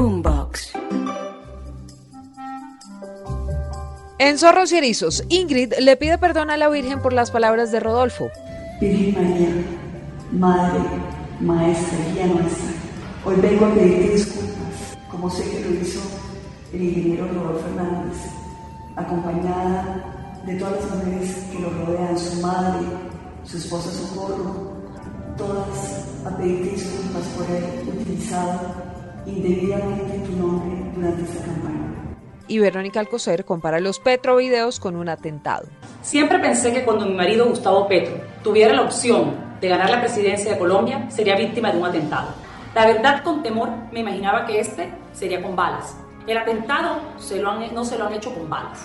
Boombox. En Zorros y Erizos, Ingrid le pide perdón a la Virgen por las palabras de Rodolfo. Virgen María, Madre, Maestra, Guía nuestra, hoy vengo a pedirte disculpas, como sé que lo hizo el ingeniero Rodolfo Hernández, acompañada de todas las mujeres que lo rodean, su madre, su esposa Socorro, todas a pedirte disculpas por haber utilizado indebidamente tu nombre durante esta campaña y Verónica Alcocer compara los Petro-videos con un atentado. Siempre pensé que cuando mi marido Gustavo Petro tuviera la opción de ganar la presidencia de Colombia, sería víctima de un atentado. La verdad, con temor, me imaginaba que este sería con balas. El atentado se lo han, no se lo han hecho con balas,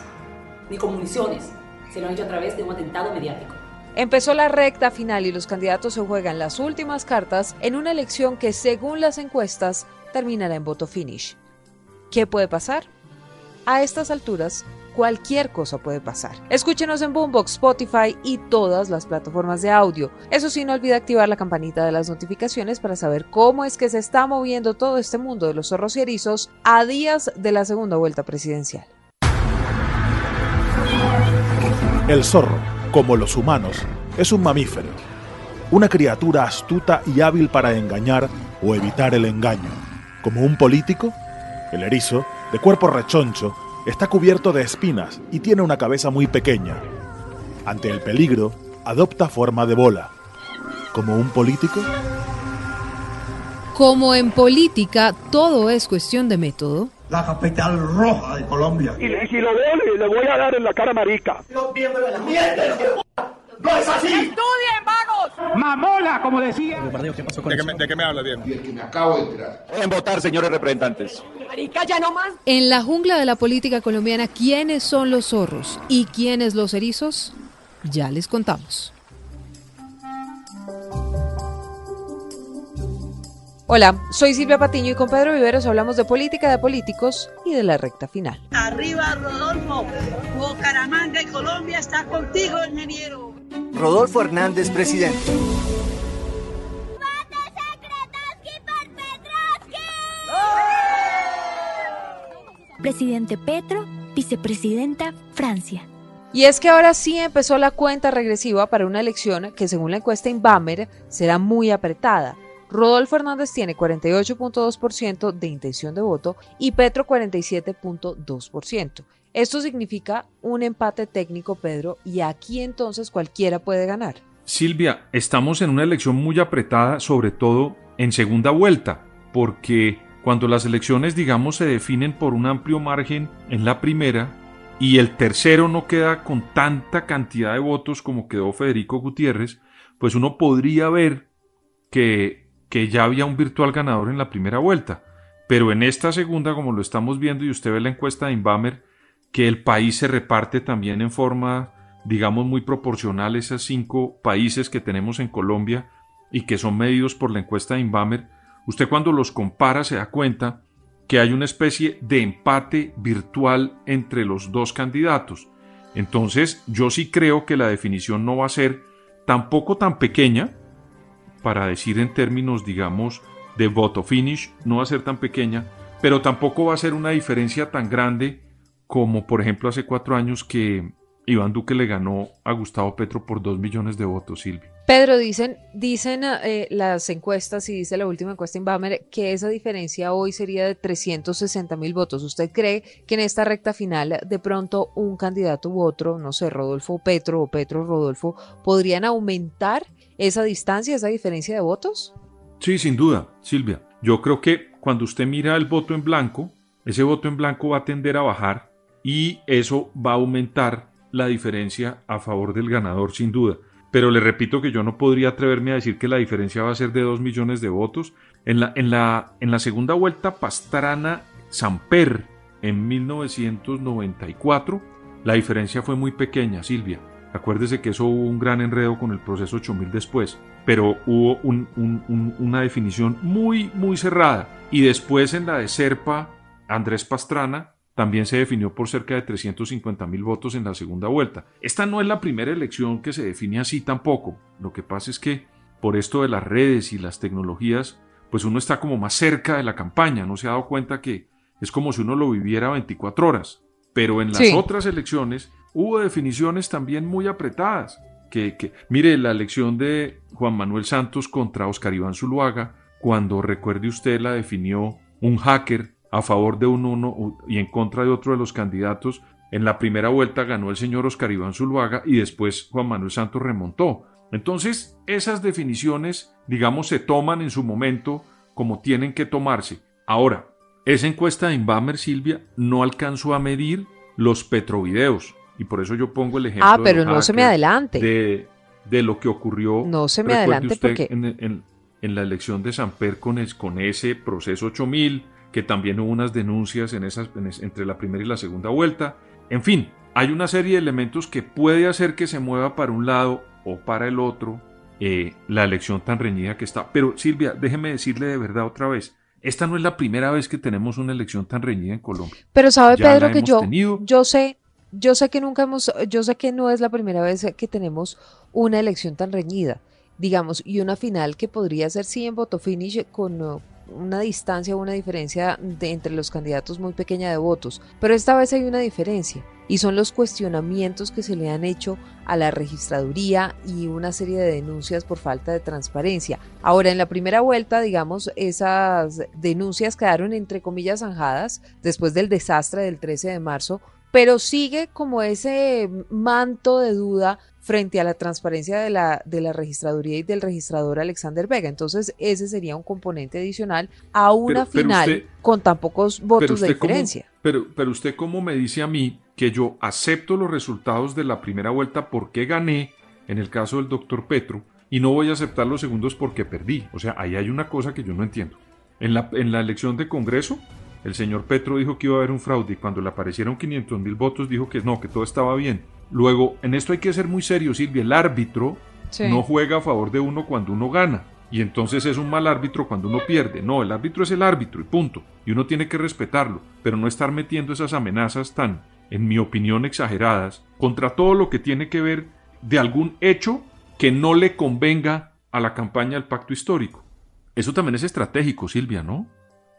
ni con municiones, se lo han hecho a través de un atentado mediático. Empezó la recta final y los candidatos se juegan las últimas cartas en una elección que, según las encuestas, terminará en voto finish. ¿Qué puede pasar? A estas alturas, cualquier cosa puede pasar. Escúchenos en Boombox, Spotify y todas las plataformas de audio. Eso sí, no olvide activar la campanita de las notificaciones para saber cómo es que se está moviendo todo este mundo de los zorros y erizos a días de la segunda vuelta presidencial. El zorro, como los humanos, es un mamífero, una criatura astuta y hábil para engañar o evitar el engaño. Como un político, el erizo de cuerpo rechoncho, está cubierto de espinas y tiene una cabeza muy pequeña. Ante el peligro, adopta forma de bola. ¿Como un político? Como en política, todo es cuestión de método. La capital roja de Colombia. Y, si lo veo, le voy a dar en la cara marica. Mierda, ¡No es así! ¡Mamola, como decía! ¿De, qué me, ¿De qué me habla bien? Y el que me acabo de enterar. En votar, señores representantes. Marica, ya no más. En la jungla de la política colombiana, ¿quiénes son los zorros y quiénes los erizos? Ya les contamos. Hola, soy Silvia Patiño y con Pedro Viveros hablamos de política de políticos y de la recta final. Arriba, Rodolfo. Bucaramanga y Colombia está contigo, ingeniero. Rodolfo Hernández, presidente. Presidente Petro, vicepresidenta Francia. Y es que ahora sí empezó la cuenta regresiva para una elección que según la encuesta Inbamer será muy apretada. Rodolfo Hernández tiene 48.2% de intención de voto y Petro 47.2%. Esto significa un empate técnico, Pedro, y aquí entonces cualquiera puede ganar. Silvia, estamos en una elección muy apretada, sobre todo en segunda vuelta, porque cuando las elecciones, digamos, se definen por un amplio margen en la primera y el tercero no queda con tanta cantidad de votos como quedó Federico Gutiérrez, pues uno podría ver que, que ya había un virtual ganador en la primera vuelta. Pero en esta segunda, como lo estamos viendo y usted ve la encuesta de Inbamer, que el país se reparte también en forma, digamos, muy proporcional esos cinco países que tenemos en Colombia y que son medidos por la encuesta de Inbamer, usted cuando los compara se da cuenta que hay una especie de empate virtual entre los dos candidatos. Entonces, yo sí creo que la definición no va a ser tampoco tan pequeña, para decir en términos, digamos, de voto finish, no va a ser tan pequeña, pero tampoco va a ser una diferencia tan grande como por ejemplo hace cuatro años que Iván Duque le ganó a Gustavo Petro por dos millones de votos, Silvia. Pedro, dicen, dicen eh, las encuestas y dice la última encuesta en Bamer que esa diferencia hoy sería de 360 mil votos. ¿Usted cree que en esta recta final de pronto un candidato u otro, no sé, Rodolfo Petro o Petro Rodolfo, podrían aumentar esa distancia, esa diferencia de votos? Sí, sin duda, Silvia. Yo creo que cuando usted mira el voto en blanco, ese voto en blanco va a tender a bajar y eso va a aumentar la diferencia a favor del ganador sin duda. Pero le repito que yo no podría atreverme a decir que la diferencia va a ser de 2 millones de votos. En la, en la, en la segunda vuelta Pastrana Samper en 1994 la diferencia fue muy pequeña, Silvia. Acuérdese que eso hubo un gran enredo con el proceso 8000 después, pero hubo una definición muy, muy cerrada. Y después en la de Serpa, Andrés Pastrana también se definió por cerca de 350 mil votos en la segunda vuelta. Esta no es la primera elección que se define así tampoco. Lo que pasa es que por esto de las redes y las tecnologías, pues uno está como más cerca de la campaña, no se ha dado cuenta que es como si uno lo viviera 24 horas. Pero en las Sí. otras elecciones hubo definiciones también muy apretadas. Que, que- mire, la elección de Juan Manuel Santos contra Oscar Iván Zuluaga, cuando recuerde usted la definió un hacker a favor de un uno y en contra de otro de los candidatos, en la primera vuelta ganó el señor Oscar Iván Zuluaga y después Juan Manuel Santos remontó. Entonces, esas definiciones, digamos, se toman en su momento como tienen que tomarse. Ahora, esa encuesta de Inbamer, Silvia, no alcanzó a medir los petrovideos. Y por eso yo pongo el ejemplo. Ah, de pero los no se me adelante. De, de lo que ocurrió. No se me adelante usted, porque- En, en- en la elección de Samper con, es- con ese proceso 8000, que también hubo unas denuncias en esas, en es- entre la primera y la segunda vuelta. En fin, hay una serie de elementos que puede hacer que se mueva para un lado o para el otro eh, la elección tan reñida que está. Pero Silvia, déjeme decirle de verdad otra vez, esta no es la primera vez que tenemos una elección tan reñida en Colombia. Pero sabe Ya Pedro que yo, tenido. yo sé, yo sé que nunca hemos, yo sé que no es la primera vez que tenemos una elección tan reñida, digamos, y una final que podría ser sí en voto finish con una distancia o una diferencia de entre los candidatos muy pequeña de votos. Pero esta vez hay una diferencia y son los cuestionamientos que se le han hecho a la registraduría y una serie de denuncias por falta de transparencia. Ahora, en la primera vuelta, digamos, esas denuncias quedaron entre comillas zanjadas después del desastre del 13 de marzo, pero sigue como ese manto de duda frente a la transparencia de la, de la registraduría y del registrador Alexander Vega. Entonces, ese sería un componente adicional a una Pero- pero final usted- con tan pocos votos de cómo- diferencia. pero, pero usted cómo me dice a mí que yo acepto los resultados de la primera vuelta porque gané, en el caso del doctor Petro, y no voy a aceptar los segundos porque perdí. O sea, ahí hay una cosa que yo no entiendo. En la, en la elección de Congreso, el señor Petro dijo que iba a haber un fraude y cuando le aparecieron 500 mil votos dijo que no, que todo estaba bien. Luego, en esto hay que ser muy serio, Silvia, el árbitro Sí. no juega a favor de uno cuando uno gana. Y entonces es un mal árbitro cuando uno pierde. No, el árbitro es el árbitro y punto. Y uno tiene que respetarlo, pero no estar metiendo esas amenazas tan, en mi opinión, exageradas contra todo lo que tiene que ver de algún hecho que no le convenga a la campaña del pacto histórico. Eso también es estratégico, Silvia, ¿no?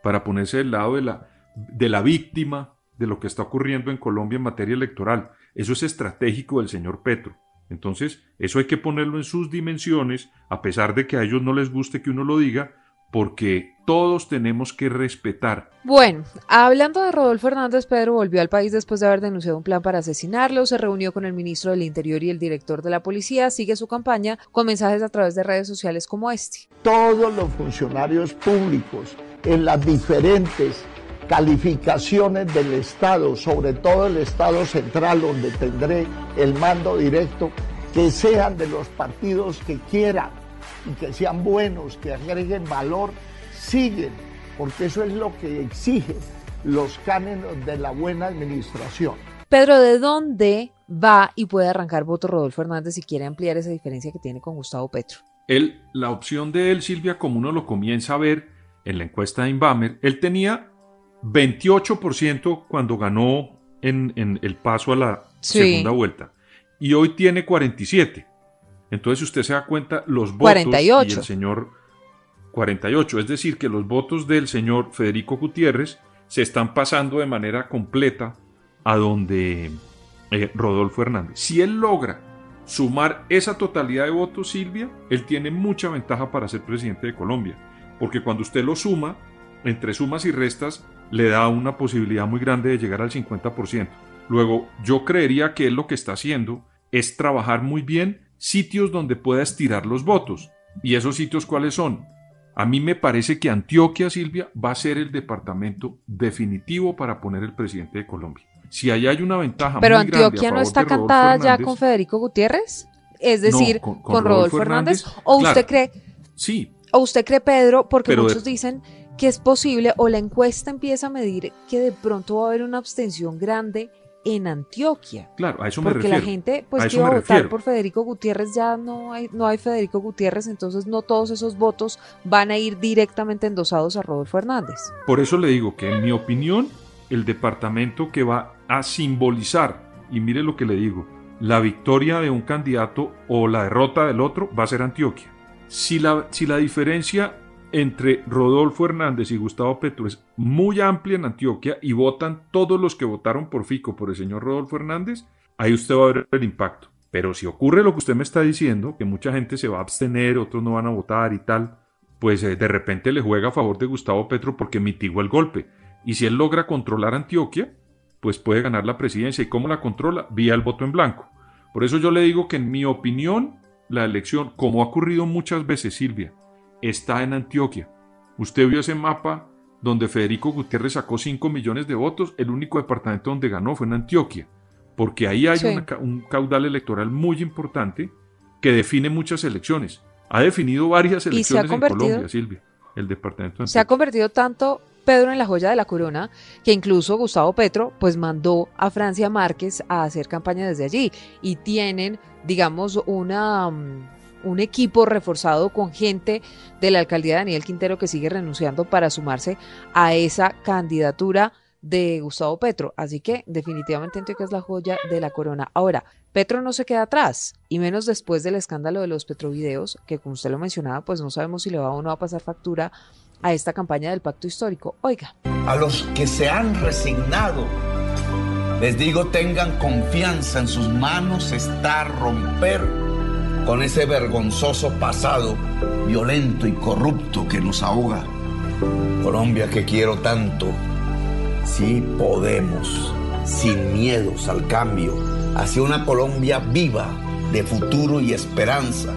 Para ponerse del lado de la, de la víctima de lo que está ocurriendo en Colombia en materia electoral. Eso es estratégico del señor Petro. Entonces, eso hay que ponerlo en sus dimensiones, a pesar de que a ellos no les guste que uno lo diga, porque todos tenemos que respetar. Bueno, hablando de Rodolfo Hernández, Pedro volvió al país después de haber denunciado un plan para asesinarlo, se reunió con el ministro del Interior y el director de la policía, sigue su campaña con mensajes a través de redes sociales como este. Todos los funcionarios públicos en las diferentes calificaciones del Estado, sobre todo el Estado central donde tendré el mando directo, que sean de los partidos que quieran y que sean buenos, que agreguen valor, siguen, porque eso es lo que exigen los cánones de la buena administración. Pedro, ¿de dónde va y puede arrancar voto Rodolfo Hernández si quiere ampliar esa diferencia que tiene con Gustavo Petro? Él, la opción de él, Silvia, como uno lo comienza a ver en la encuesta de Inbamer, él tenía 28% cuando ganó en, en el paso a la Sí. segunda vuelta. Y hoy tiene 47. Entonces, si usted se da cuenta, los votos 48. y el señor 48, es decir, que los votos del señor Federico Gutiérrez se están pasando de manera completa a donde eh, Rodolfo Hernández. Si él logra sumar esa totalidad de votos, Silvia, él tiene mucha ventaja para ser presidente de Colombia, porque cuando usted lo suma, entre sumas y restas, le da una posibilidad muy grande de llegar al 50%. Luego, yo creería que él lo que está haciendo es trabajar muy bien sitios donde pueda estirar los votos. ¿Y esos sitios cuáles son? A mí me parece que Antioquia, Silvia, va a ser el departamento definitivo para poner el presidente de Colombia. Si ahí hay una ventaja Pero muy grande a Antioquia no favor está de cantada ya con Federico Gutiérrez, es No, decir, con- con, con Rodolfo Rodolfo Hernández, Hernández, o claro. usted cree, Sí, o usted cree Pedro, porque Pero muchos dicen que es posible o la encuesta empieza a medir que de pronto va a haber una abstención grande en Antioquia. claro, a eso me Porque refiero. la gente, A pues que iba a votar refiero. por Federico Gutiérrez, ya no hay, no hay Federico Gutiérrez, entonces no todos esos votos van a ir directamente endosados a Rodolfo Hernández. Por eso le digo que en mi opinión, el departamento que va a simbolizar, y mire lo que le digo, la victoria de un candidato o la derrota del otro va a ser Antioquia. Si la, diferencia entre Rodolfo Hernández y Gustavo Petro es muy amplia en Antioquia y votan todos los que votaron por Fico por el señor Rodolfo Hernández, ahí usted va a ver el impacto. Pero si ocurre lo que usted me está diciendo, que mucha gente se va a abstener, otros no van a votar y tal, pues eh, de repente le juega a favor de Gustavo Petro porque mitigó el golpe. Y si él logra controlar Antioquia, pues puede ganar la presidencia. ¿Y cómo la controla? Vía el voto en blanco. Por eso yo le digo que en mi opinión, la elección, como ha ocurrido muchas veces, Silvia, está en Antioquia. Usted vio ese mapa donde Federico Gutiérrez sacó 5 millones de votos, el único departamento donde ganó fue en Antioquia, porque ahí hay un caudal electoral muy importante que define muchas elecciones. Ha definido varias elecciones en Colombia, Silvia, el departamento de Se ha convertido tanto Pedro en la joya de la corona, que incluso Gustavo Petro pues mandó a Francia Márquez a hacer campaña desde allí y tienen, digamos, una mm, un equipo reforzado con gente de la alcaldía de Daniel Quintero que sigue renunciando para sumarse a esa candidatura de Gustavo Petro. Así que definitivamente que es la joya de la corona. Ahora, Petro no se queda atrás, y menos después del escándalo de los petrovideos, que como usted lo mencionaba, pues no sabemos si le va o no va a pasar factura a esta campaña del pacto histórico. Oiga. A los que se han resignado, les digo tengan confianza en sus manos está romper con ese vergonzoso pasado violento y corrupto que nos ahoga. Colombia que quiero tanto, sí podemos, sin miedos al cambio, hacia una Colombia viva de futuro y esperanza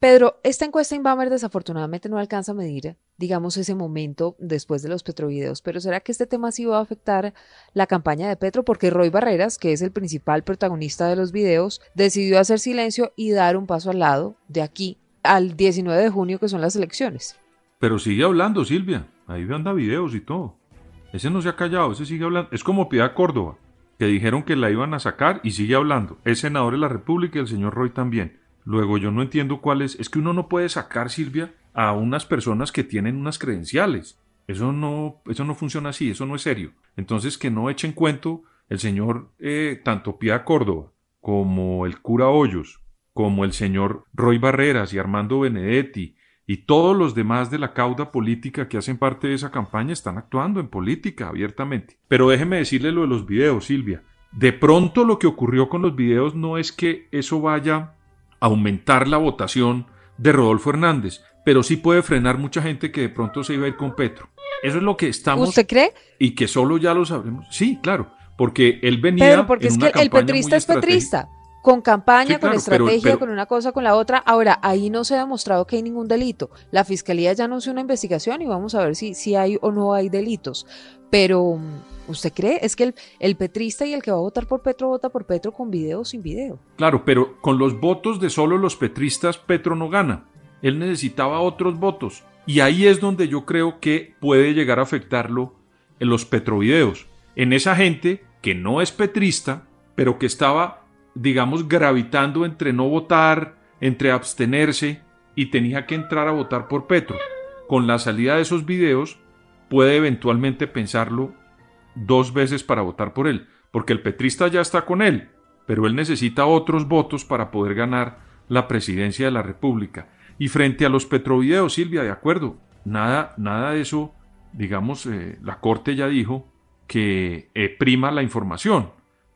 Pedro, esta encuesta Inbamer desafortunadamente no alcanza a medir, digamos, ese momento después de los petrovideos, pero ¿será que este tema sí va a afectar la campaña de Petro? Porque Roy Barreras, que es el principal protagonista de los videos, decidió hacer silencio y dar un paso al lado de aquí al 19 de junio, que son las elecciones. Pero sigue hablando, Silvia. Ahí anda videos y todo. Ese no se ha callado, ese sigue hablando. Es como Piedad Córdoba, que dijeron que la iban a sacar y sigue hablando. Es senador de la República y el señor Roy también. Luego yo no entiendo cuál es. Es que uno no puede sacar, Silvia, a unas personas que tienen unas credenciales. Eso no, eso no funciona así, eso no es serio. Entonces que no echen cuento el señor eh, tanto Pía Córdoba como el cura Hoyos, como el señor Roy Barreras y Armando Benedetti y todos los demás de la cauda política que hacen parte de esa campaña están actuando en política abiertamente. Pero déjeme decirle lo de los videos, Silvia. De pronto lo que ocurrió con los videos no es que eso vaya aumentar la votación de Rodolfo Hernández, pero sí puede frenar mucha gente que de pronto se iba a ir con Petro. Eso es lo que estamos. ¿Usted cree? Y que solo ya lo sabremos. Sí, claro, porque él venía. Pero porque es que el petrista es petrista. Con campaña, con estrategia, con una cosa, con la otra. Ahora, ahí no se ha demostrado que hay ningún delito. La fiscalía ya anunció una investigación y vamos a ver si, si hay o no hay delitos. Pero ¿Usted cree? Es que el, petrista y el que va a votar por Petro vota por Petro con video o sin video. Claro, pero con los votos de solo los petristas, Petro no gana. Él necesitaba otros votos. Y ahí es donde yo creo que puede llegar a afectarlo en los petrovideos. En esa gente que no es petrista, pero que estaba, digamos, gravitando entre no votar, entre abstenerse y tenía que entrar a votar por Petro. Con la salida de esos videos, puede eventualmente pensarlo dos veces para votar por él, porque el petrista ya está con él, pero él necesita otros votos para poder ganar la presidencia de la República. Y frente a los petrovideos, Silvia, de acuerdo, nada, nada de eso, digamos, eh, la Corte ya dijo que eh, prima la información.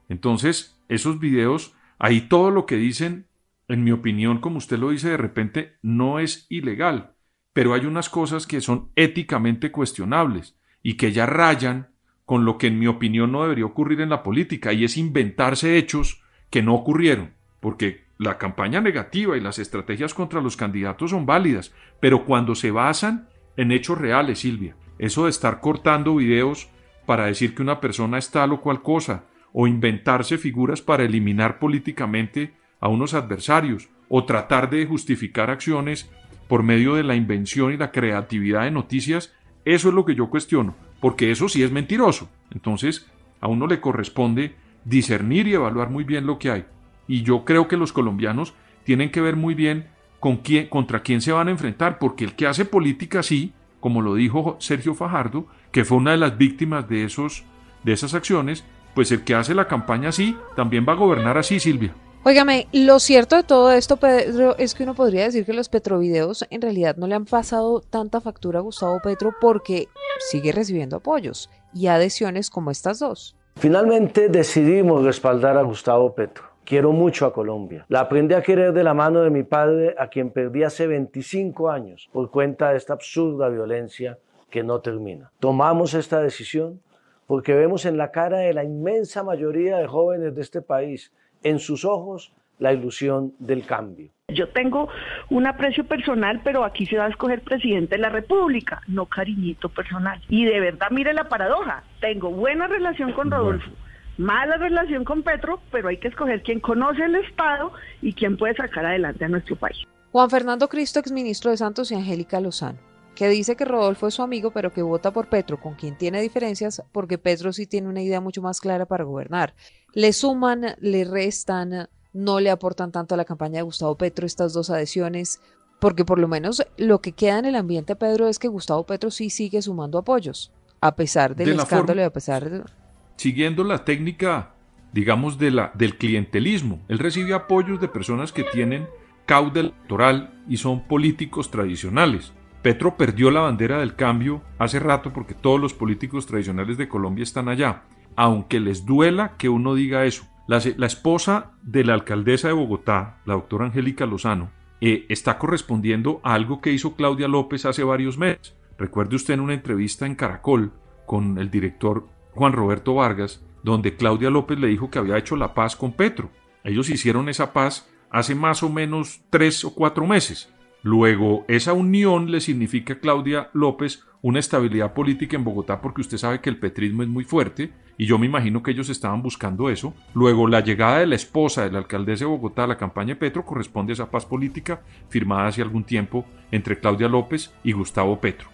Entonces, esos videos, ahí todo lo que dicen, en mi opinión, como usted lo dice, de repente no es ilegal, pero hay unas cosas que son éticamente cuestionables y que ya rayan con lo que en mi opinión no debería ocurrir en la política, y es inventarse hechos que no ocurrieron, porque la campaña negativa y las estrategias contra los candidatos son válidas, pero cuando se basan en hechos reales, Silvia, eso de estar cortando videos para decir que una persona es tal o cual cosa, o inventarse figuras para eliminar políticamente a unos adversarios, o tratar de justificar acciones por medio de la invención y la creatividad de noticias, eso es lo que yo cuestiono porque eso sí es mentiroso. Entonces, a uno le corresponde discernir y evaluar muy bien lo que hay. Y yo creo que los colombianos tienen que ver muy bien con quién, contra quién se van a enfrentar, porque el que hace política así, como lo dijo Sergio Fajardo, que fue una de las víctimas de, esos, de esas acciones, pues el que hace la campaña así, también va a gobernar así, Silvia. Óigame, lo cierto de todo esto, Pedro, es que uno podría decir que los petrovideos en realidad no le han pasado tanta factura a Gustavo Petro porque sigue recibiendo apoyos y adhesiones como estas dos. Finalmente decidimos respaldar a Gustavo Petro. Quiero mucho a Colombia. La aprendí a querer de la mano de mi padre, a quien perdí hace 25 años por cuenta de esta absurda violencia que no termina. Tomamos esta decisión porque vemos en la cara de la inmensa mayoría de jóvenes de este país en sus ojos la ilusión del cambio. Yo tengo un aprecio personal, pero aquí se va a escoger presidente de la República, no cariñito personal. Y de verdad, mire la paradoja, tengo buena relación con Rodolfo, mala relación con Petro, pero hay que escoger quién conoce el Estado y quién puede sacar adelante a nuestro país. Juan Fernando Cristo, exministro de Santos y Angélica Lozano que dice que Rodolfo es su amigo, pero que vota por Petro, con quien tiene diferencias, porque Petro sí tiene una idea mucho más clara para gobernar. Le suman, le restan, no le aportan tanto a la campaña de Gustavo Petro estas dos adhesiones, porque por lo menos lo que queda en el ambiente, Pedro, es que Gustavo Petro sí sigue sumando apoyos, a pesar del escándalo y a pesar de... Siguiendo la técnica, digamos, de la, del clientelismo, él recibe apoyos de personas que tienen cauda electoral y son políticos tradicionales. Petro perdió la bandera del cambio hace rato porque todos los políticos tradicionales de Colombia están allá, aunque les duela que uno diga eso. La, esposa de la alcaldesa de Bogotá, la doctora Angélica Lozano, eh, está correspondiendo a algo que hizo Claudia López hace varios meses. Recuerde usted en una entrevista en Caracol con el director Juan Roberto Vargas, donde Claudia López le dijo que había hecho la paz con Petro. Ellos hicieron esa paz hace más o menos tres o cuatro meses. Luego, esa unión le significa a Claudia López una estabilidad política en Bogotá porque usted sabe que el petrismo es muy fuerte y yo me imagino que ellos estaban buscando eso. Luego, la llegada de la esposa de la alcaldesa de Bogotá a la campaña de Petro corresponde a esa paz política firmada hace algún tiempo entre Claudia López y Gustavo Petro.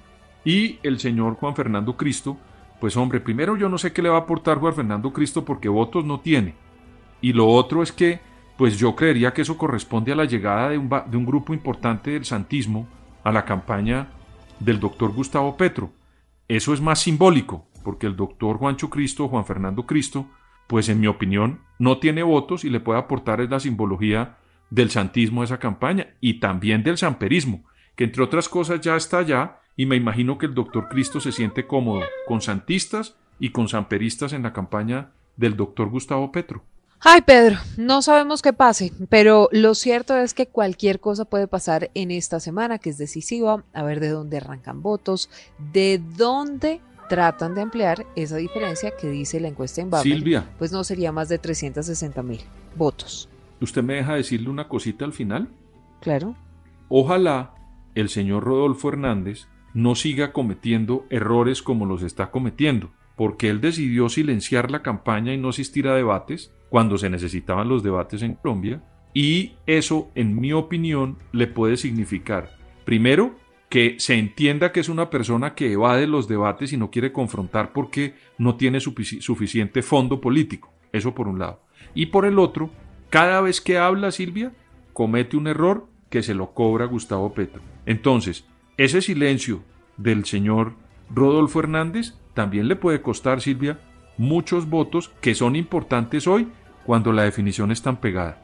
Y el señor Juan Fernando Cristo, pues hombre, primero yo no sé qué le va a aportar Juan Fernando Cristo porque votos no tiene. Y lo otro es que pues yo creería que eso corresponde a la llegada de un, de un grupo importante del santismo a la campaña del doctor Gustavo Petro. Eso es más simbólico, porque el doctor Juancho Cristo, Juan Fernando Cristo, pues en mi opinión no tiene votos y le puede aportar la simbología del santismo a esa campaña y también del samperismo, que entre otras cosas ya está allá y me imagino que el doctor Cristo se siente cómodo con santistas y con samperistas en la campaña del doctor Gustavo Petro. Ay, Pedro, no sabemos qué pase, pero lo cierto es que cualquier cosa puede pasar en esta semana, que es decisiva, a ver de dónde arrancan votos, de dónde tratan de ampliar esa diferencia que dice la encuesta en Babel. Silvia. Pues no sería más de 360 mil votos. ¿Usted me deja decirle una cosita al final? Claro. Ojalá el señor Rodolfo Hernández no siga cometiendo errores como los está cometiendo, porque él decidió silenciar la campaña y no asistir a debates cuando se necesitaban los debates en Colombia y eso, en mi opinión, le puede significar, primero, que se entienda que es una persona que evade los debates y no quiere confrontar porque no tiene suficiente fondo político. Eso por un lado. Y por el otro, cada vez que habla Silvia, comete un error que se lo cobra Gustavo Petro. Entonces, ese silencio del señor Rodolfo Hernández también le puede costar, Silvia, muchos votos que son importantes hoy cuando la definición es tan pegada.